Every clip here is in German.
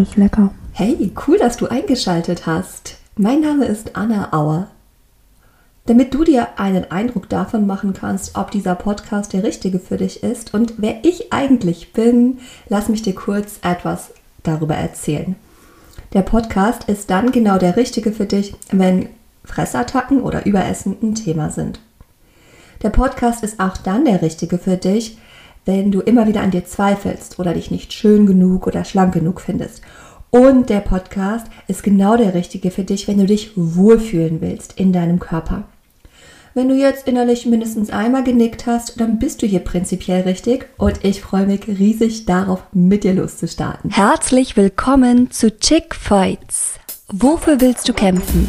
ist lecker. Hey, cool, dass du eingeschaltet hast. Mein Name ist Anna Auer. Damit du dir einen Eindruck davon machen kannst, ob dieser Podcast der richtige für dich ist und wer ich eigentlich bin, lass mich dir kurz etwas darüber erzählen. Der Podcast ist dann genau der richtige für dich, wenn Fressattacken oder Überessen ein Thema sind. Der Podcast ist auch dann der richtige für dich, wenn du immer wieder an dir zweifelst oder dich nicht schön genug oder schlank genug findest. Und der Podcast ist genau der richtige für dich, wenn du dich wohlfühlen willst in deinem Körper. Wenn du jetzt innerlich mindestens einmal genickt hast, dann bist du hier prinzipiell richtig und ich freue mich riesig darauf, mit dir loszustarten. Herzlich willkommen zu Chick Fights. Wofür willst du kämpfen?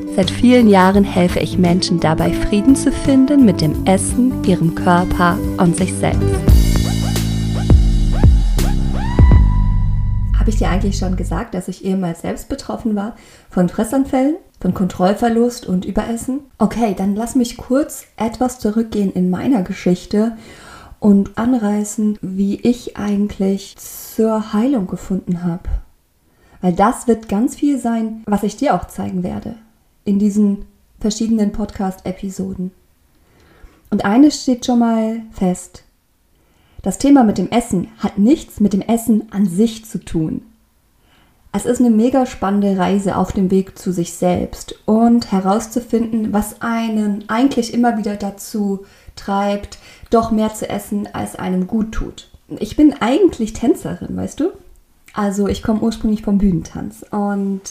Seit vielen Jahren helfe ich Menschen dabei, Frieden zu finden mit dem Essen, ihrem Körper und sich selbst. Habe ich dir eigentlich schon gesagt, dass ich ehemals selbst betroffen war von Fressanfällen, von Kontrollverlust und Überessen? Okay, dann lass mich kurz etwas zurückgehen in meiner Geschichte und anreißen, wie ich eigentlich zur Heilung gefunden habe. Weil das wird ganz viel sein, was ich dir auch zeigen werde in diesen verschiedenen Podcast-Episoden. Und eines steht schon mal fest. Das Thema mit dem Essen hat nichts mit dem Essen an sich zu tun. Es ist eine mega spannende Reise auf dem Weg zu sich selbst und herauszufinden, was einen eigentlich immer wieder dazu treibt, doch mehr zu essen, als einem gut tut. Ich bin eigentlich Tänzerin, weißt du? Also ich komme ursprünglich vom Bühnentanz und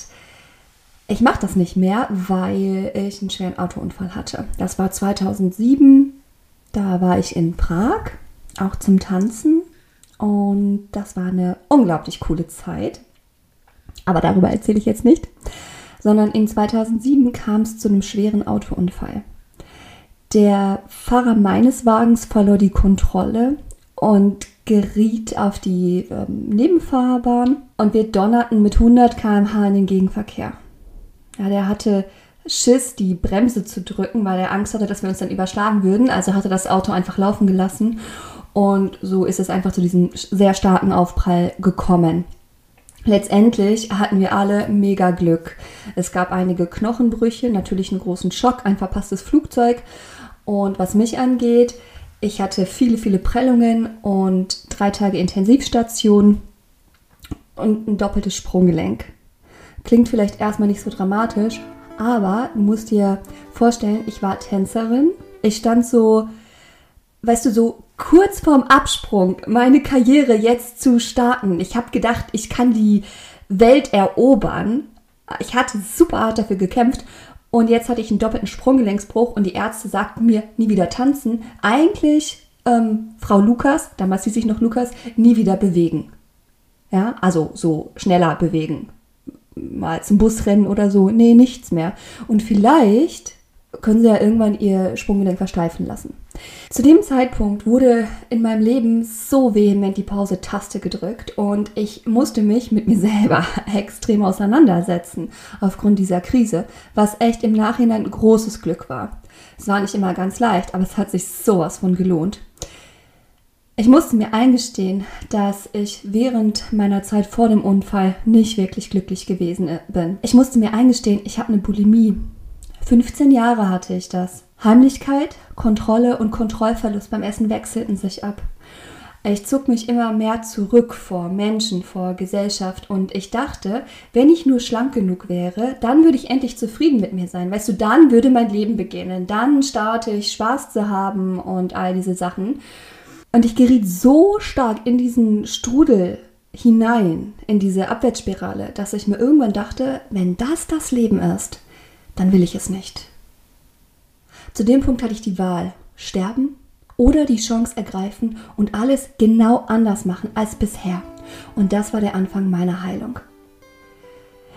ich mache das nicht mehr, weil ich einen schweren Autounfall hatte. Das war 2007. Da war ich in Prag, auch zum Tanzen. Und das war eine unglaublich coole Zeit. Aber darüber erzähle ich jetzt nicht. Sondern in 2007 kam es zu einem schweren Autounfall. Der Fahrer meines Wagens verlor die Kontrolle und geriet auf die ähm, Nebenfahrbahn und wir donnerten mit 100 km/h in den Gegenverkehr. Ja, der hatte Schiss, die Bremse zu drücken, weil er Angst hatte, dass wir uns dann überschlagen würden. Also hatte das Auto einfach laufen gelassen. Und so ist es einfach zu diesem sehr starken Aufprall gekommen. Letztendlich hatten wir alle mega Glück. Es gab einige Knochenbrüche, natürlich einen großen Schock, ein verpasstes Flugzeug. Und was mich angeht, ich hatte viele, viele Prellungen und drei Tage Intensivstation und ein doppeltes Sprunggelenk. Klingt vielleicht erstmal nicht so dramatisch, aber du musst dir vorstellen, ich war Tänzerin. Ich stand so, weißt du, so kurz vorm Absprung, meine Karriere jetzt zu starten. Ich habe gedacht, ich kann die Welt erobern. Ich hatte super hart dafür gekämpft und jetzt hatte ich einen doppelten Sprunggelenksbruch und die Ärzte sagten mir, nie wieder tanzen. Eigentlich, ähm, Frau Lukas, damals hieß ich noch Lukas, nie wieder bewegen. Ja, also so schneller bewegen mal zum Bus rennen oder so. Nee, nichts mehr. Und vielleicht können sie ja irgendwann ihr Sprunggelenk versteifen lassen. Zu dem Zeitpunkt wurde in meinem Leben so vehement die Pause-Taste gedrückt und ich musste mich mit mir selber extrem auseinandersetzen aufgrund dieser Krise, was echt im Nachhinein ein großes Glück war. Es war nicht immer ganz leicht, aber es hat sich sowas von gelohnt. Ich musste mir eingestehen, dass ich während meiner Zeit vor dem Unfall nicht wirklich glücklich gewesen äh, bin. Ich musste mir eingestehen, ich habe eine Bulimie. 15 Jahre hatte ich das. Heimlichkeit, Kontrolle und Kontrollverlust beim Essen wechselten sich ab. Ich zog mich immer mehr zurück vor Menschen, vor Gesellschaft und ich dachte, wenn ich nur schlank genug wäre, dann würde ich endlich zufrieden mit mir sein. Weißt du, dann würde mein Leben beginnen. Dann starte ich Spaß zu haben und all diese Sachen. Und ich geriet so stark in diesen Strudel hinein, in diese Abwärtsspirale, dass ich mir irgendwann dachte, wenn das das Leben ist, dann will ich es nicht. Zu dem Punkt hatte ich die Wahl, sterben oder die Chance ergreifen und alles genau anders machen als bisher. Und das war der Anfang meiner Heilung.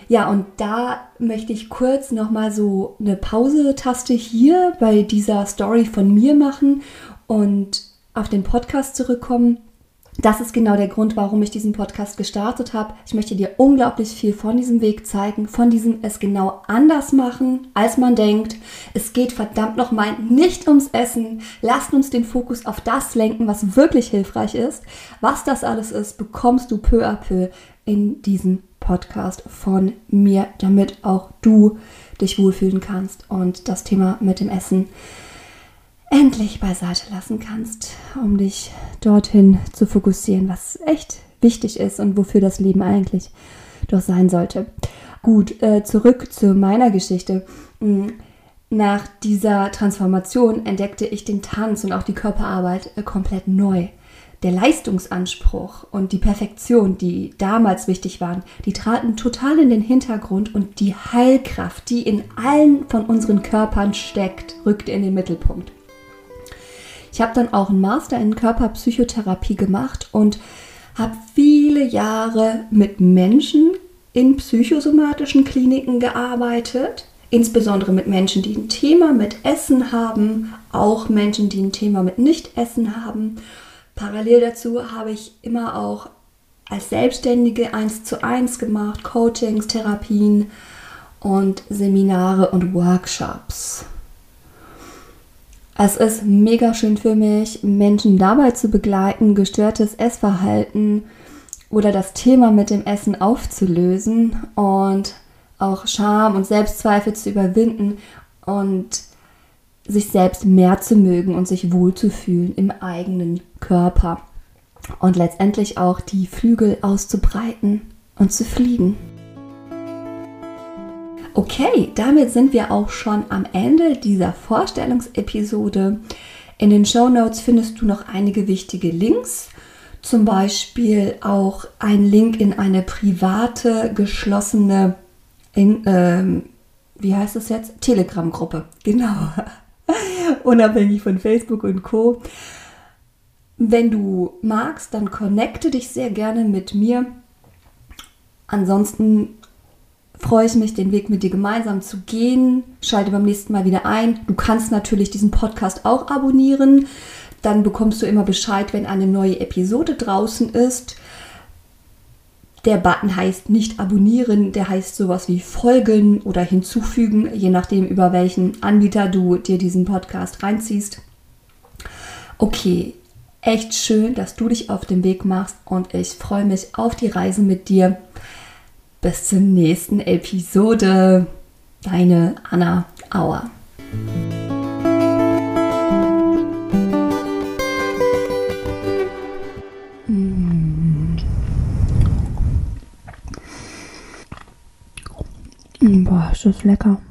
Ja, und da möchte ich kurz nochmal so eine Pause-Taste hier bei dieser Story von mir machen und auf den Podcast zurückkommen. Das ist genau der Grund, warum ich diesen Podcast gestartet habe. Ich möchte dir unglaublich viel von diesem Weg zeigen, von diesem es genau anders machen, als man denkt. Es geht verdammt nochmal nicht ums Essen. Lasst uns den Fokus auf das lenken, was wirklich hilfreich ist. Was das alles ist, bekommst du peu à peu in diesem Podcast von mir, damit auch du dich wohlfühlen kannst und das Thema mit dem Essen endlich beiseite lassen kannst, um dich dorthin zu fokussieren, was echt wichtig ist und wofür das Leben eigentlich doch sein sollte. Gut, äh, zurück zu meiner Geschichte. Hm, nach dieser Transformation entdeckte ich den Tanz und auch die Körperarbeit äh, komplett neu. Der Leistungsanspruch und die Perfektion, die damals wichtig waren, die traten total in den Hintergrund und die Heilkraft, die in allen von unseren Körpern steckt, rückte in den Mittelpunkt. Ich habe dann auch einen Master in Körperpsychotherapie gemacht und habe viele Jahre mit Menschen in psychosomatischen Kliniken gearbeitet, insbesondere mit Menschen, die ein Thema mit Essen haben, auch Menschen, die ein Thema mit Nicht-Essen haben. Parallel dazu habe ich immer auch als Selbstständige eins zu eins gemacht, Coachings, Therapien und Seminare und Workshops. Es ist mega schön für mich, Menschen dabei zu begleiten, gestörtes Essverhalten oder das Thema mit dem Essen aufzulösen und auch Scham und Selbstzweifel zu überwinden und sich selbst mehr zu mögen und sich wohlzufühlen im eigenen Körper und letztendlich auch die Flügel auszubreiten und zu fliegen. Okay, damit sind wir auch schon am Ende dieser Vorstellungsepisode. In den Show Notes findest du noch einige wichtige Links, zum Beispiel auch ein Link in eine private, geschlossene, in, ähm, wie heißt es jetzt? Telegram-Gruppe. Genau. Unabhängig von Facebook und Co. Wenn du magst, dann connecte dich sehr gerne mit mir. Ansonsten freue ich mich, den Weg mit dir gemeinsam zu gehen. Schalte beim nächsten Mal wieder ein. Du kannst natürlich diesen Podcast auch abonnieren. Dann bekommst du immer Bescheid, wenn eine neue Episode draußen ist. Der Button heißt nicht abonnieren, der heißt sowas wie folgen oder hinzufügen, je nachdem, über welchen Anbieter du dir diesen Podcast reinziehst. Okay, echt schön, dass du dich auf den Weg machst und ich freue mich auf die Reise mit dir. Bis zur nächsten Episode. Deine Anna Auer. Mm. Boah, ist das lecker.